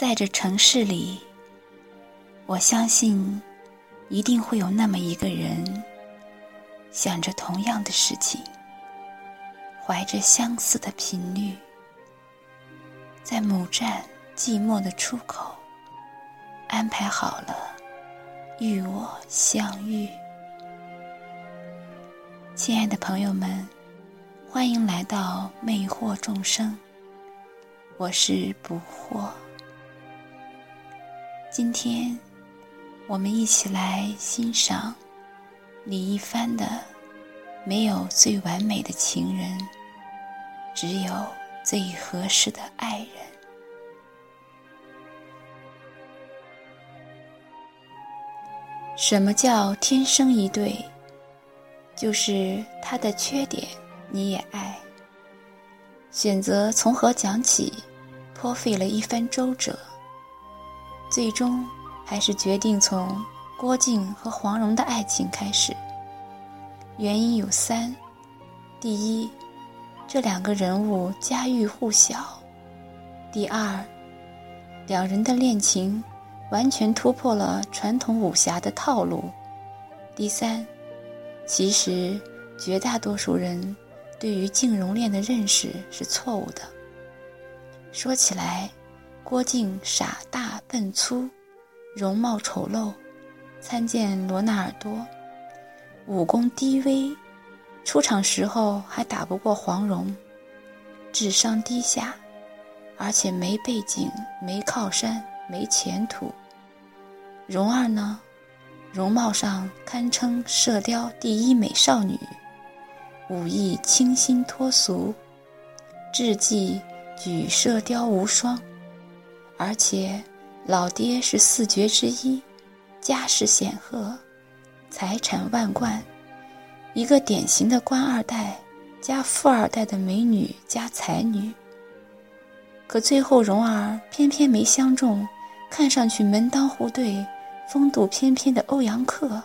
在这城市里，我相信一定会有那么一个人，想着同样的事情，怀着相似的频率，在母站寂寞的出口安排好了与我相遇。亲爱的朋友们，欢迎来到魅惑众生，我是不惑。今天，我们一起来欣赏李一帆的《没有最完美的情人，只有最合适的爱人》。什么叫天生一对？就是他的缺点你也爱。选择从何讲起，颇费了一番周折。最终，还是决定从郭靖和黄蓉的爱情开始。原因有三：第一，这两个人物家喻户晓；第二，两人的恋情完全突破了传统武侠的套路；第三，其实绝大多数人对于静容恋的认识是错误的。说起来，郭靖傻大笨粗，容貌丑陋，参见罗纳尔多，武功低微，出场时候还打不过黄蓉，智商低下，而且没背景、没靠山、没前途。蓉儿呢，容貌上堪称射雕第一美少女，武艺清新脱俗，智计举射雕无双。而且，老爹是四绝之一，家世显赫，财产万贯，一个典型的官二代加富二代的美女加才女。可最后，蓉儿偏偏没相中看上去门当户对、风度翩翩的欧阳克，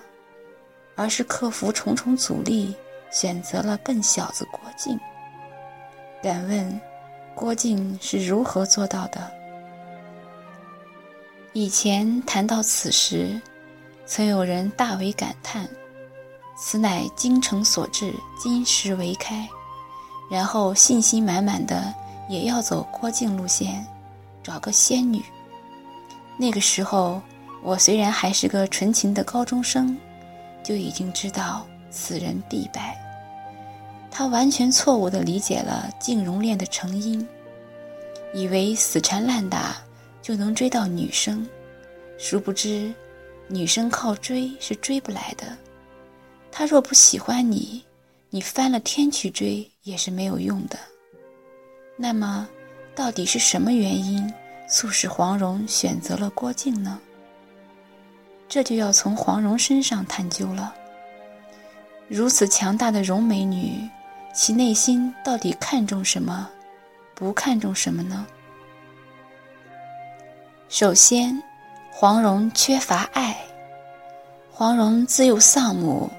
而是克服重重阻力，选择了笨小子郭靖。敢问，郭靖是如何做到的？以前谈到此时，曾有人大为感叹：“此乃精诚所至，金石为开。”然后信心满满的也要走郭靖路线，找个仙女。那个时候，我虽然还是个纯情的高中生，就已经知道此人必败。他完全错误地理解了靖容恋的成因，以为死缠烂打。就能追到女生，殊不知，女生靠追是追不来的。他若不喜欢你，你翻了天去追也是没有用的。那么，到底是什么原因促使黄蓉选择了郭靖呢？这就要从黄蓉身上探究了。如此强大的容美女，其内心到底看重什么，不看重什么呢？首先，黄蓉缺乏爱。黄蓉自幼丧母，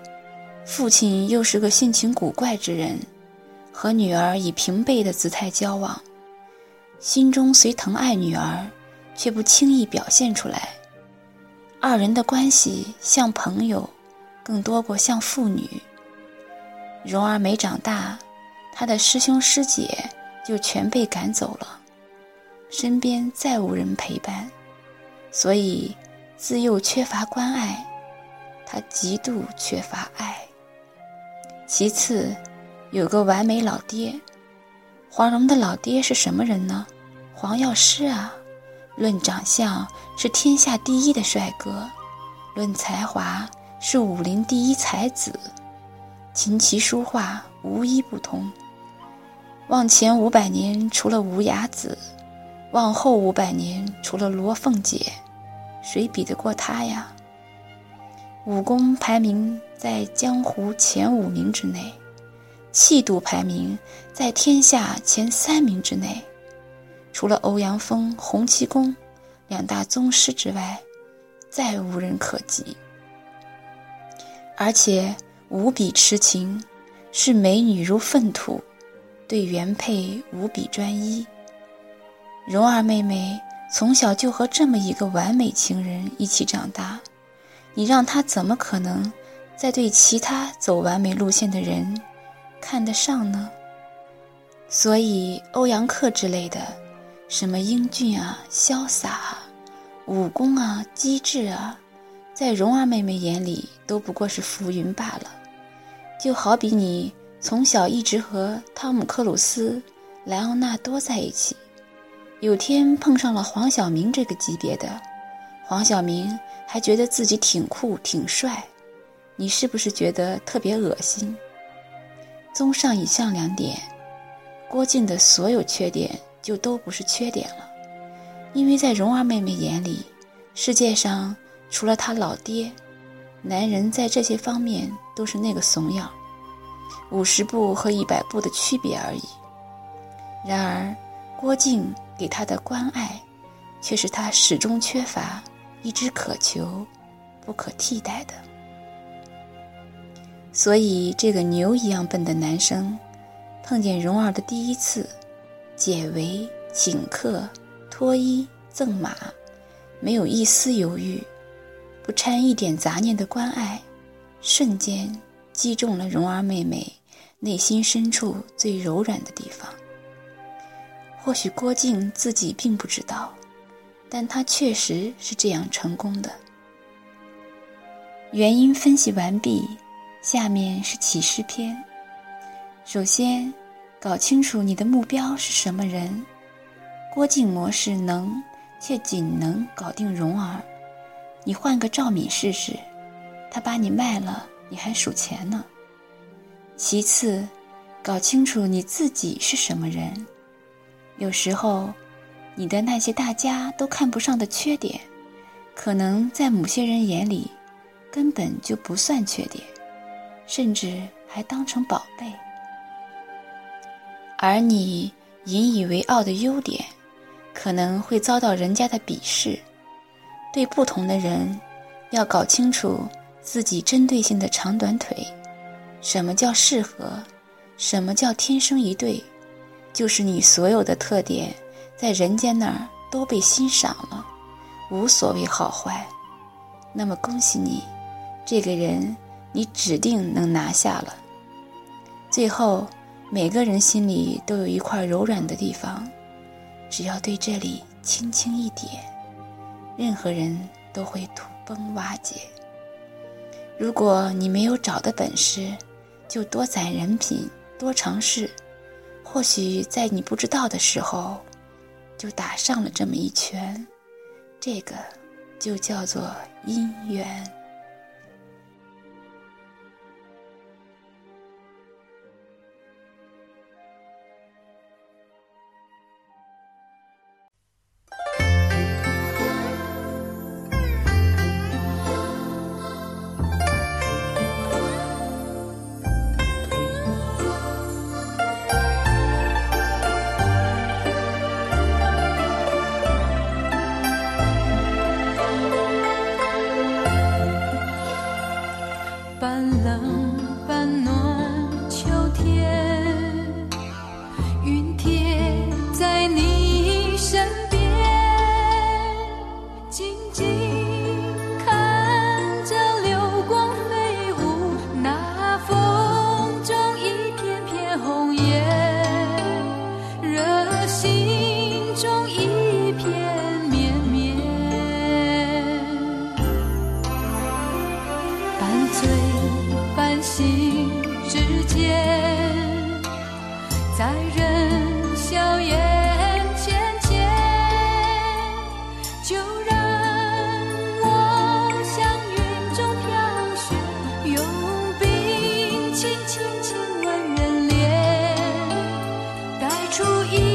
父亲又是个性情古怪之人，和女儿以平辈的姿态交往，心中虽疼爱女儿，却不轻易表现出来。二人的关系像朋友，更多过像父女。蓉儿没长大，她的师兄师姐就全被赶走了。身边再无人陪伴，所以自幼缺乏关爱，他极度缺乏爱。其次，有个完美老爹。黄蓉的老爹是什么人呢？黄药师啊！论长相是天下第一的帅哥，论才华是武林第一才子，琴棋书画无一不通。往前五百年，除了无崖子。往后五百年，除了罗凤姐，谁比得过她呀？武功排名在江湖前五名之内，气度排名在天下前三名之内，除了欧阳锋、洪七公两大宗师之外，再无人可及。而且无比痴情，视美女如粪土，对原配无比专一。蓉儿妹妹从小就和这么一个完美情人一起长大，你让她怎么可能再对其他走完美路线的人看得上呢？所以，欧阳克之类的，什么英俊啊、潇洒啊、武功啊、机智啊，在蓉儿妹妹眼里都不过是浮云罢了。就好比你从小一直和汤姆·克鲁斯、莱昂纳多在一起，有天碰上了黄晓明这个级别的，黄晓明还觉得自己挺酷、挺帅，你是不是觉得特别恶心？综上以上两点。郭靖的所有缺点就都不是缺点了，因为在蓉儿妹妹眼里，世界上除了他老爹，男人在这些方面都是那个怂样，五十步和一百步的区别而已。然而，郭靖给他的关爱，却是他始终缺乏、一直渴求、不可替代的。所以，这个牛一样笨的男生。碰见蓉儿的第一次，解围、请客、脱衣、赠马，没有一丝犹豫，不掺一点杂念的关爱，瞬间击中了蓉儿妹妹内心深处最柔软的地方。或许郭靖自己并不知道，但他确实是这样成功的。原因分析完毕，下面是启示篇。首先，搞清楚你的目标是什么人。郭靖模式能，却仅能搞定蓉儿。你换个赵敏试试，他把你卖了，你还数钱呢。其次，搞清楚你自己是什么人。有时候，你的那些大家都看不上的缺点，可能在某些人眼里，根本就不算缺点，甚至还当成宝贝。而你引以为傲的优点，可能会遭到人家的鄙视。对不同的人，要搞清楚自己针对性的长短腿。什么叫适合？什么叫天生一对？就是你所有的特点，在人家那儿都被欣赏了，无所谓好坏。那么恭喜你，这个人你指定能拿下了。最后。每个人心里都有一块柔软的地方，只要对这里轻轻一点，任何人都会土崩瓦解。如果你没有找的本事，就多攒人品，多尝试，或许在你不知道的时候，就打上了这么一拳。这个就叫做姻缘。出一